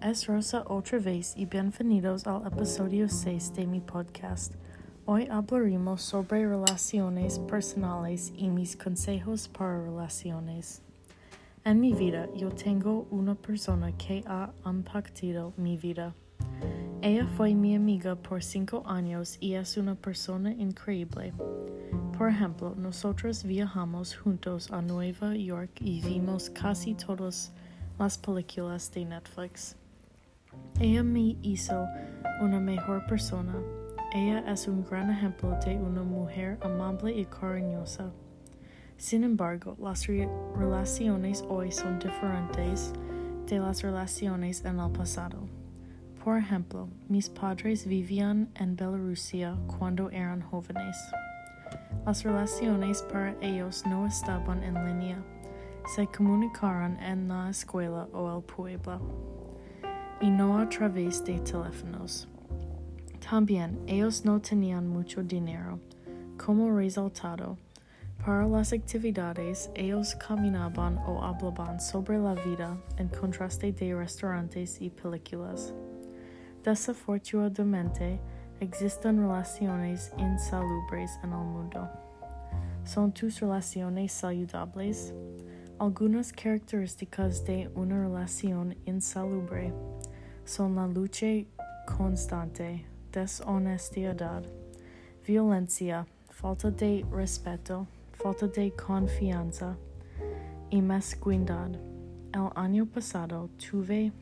Es Rosa otra vez y bienvenidos al episodio 6 de mi podcast. Hoy hablaremos sobre relaciones personales y mis consejos para relaciones. En mi vida yo tengo una persona que ha impactado mi vida. Ella fue mi amiga por cinco años y es una persona increíble. Por ejemplo, nosotros viajamos juntos a Nueva York y vimos casi todas las películas de Netflix. Ella me hizo una mejor persona. Ella es un gran ejemplo de una mujer amable y cariñosa. Sin embargo, las re relaciones hoy son diferentes de las relaciones en el pasado. Por ejemplo, mis padres vivían en Bielorrusia cuando eran jóvenes. Las relaciones para ellos no estaban en línea, se comunicaron en la escuela o el pueblo, y no a través de teléfonos. También ellos no tenían mucho dinero. Como resultado, para las actividades, ellos caminaban o hablaban sobre la vida en contraste de restaurantes y películas. Desafortunadamente, existen relaciones insalubres en el mundo. ¿Son tus relaciones saludables? Algunas características de una relación insalubre son la lucha constante, deshonestidad, violencia, falta de respeto, falta de confianza y mezquindad. El año pasado tuve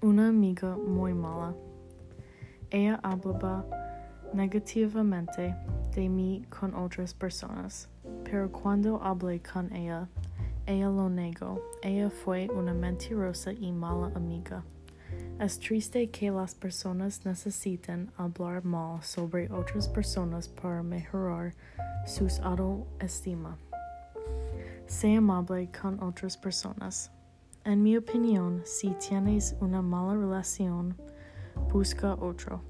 una amiga muy mala. Ella hablaba negativamente de mí con otras personas, pero cuando hablé con ella, ella lo negó. Ella fue una mentirosa y mala amiga. Es triste que las personas necesiten hablar mal sobre otras personas para mejorar su autoestima. Sé amable con otras personas. En mi opinión, si tienes una mala relación, busca otro.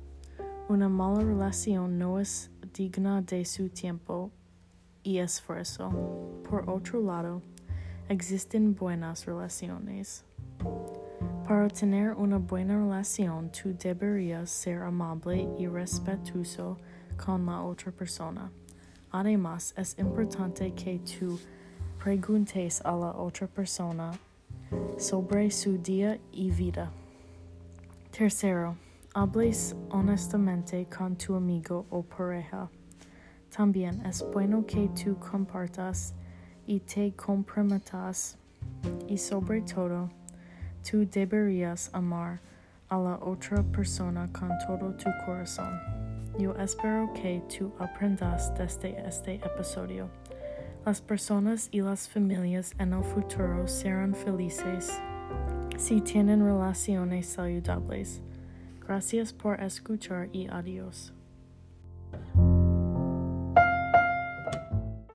Una mala relación no es digna de su tiempo y esfuerzo. Por otro lado, existen buenas relaciones. Para tener una buena relación, tú deberías ser amable y respetuoso con la otra persona. Además, es importante que tú preguntes a la otra persona sobre su día y vida. Tercero, hables honestamente con tu amigo o pareja. También es bueno que tú compartas y te comprometas y sobre todo, tú deberías amar a la otra persona con todo tu corazón. Yo espero que tú aprendas desde este episodio. Las personas y las familias en el futuro serán felices si tienen relaciones saludables. Gracias por escuchar y adiós.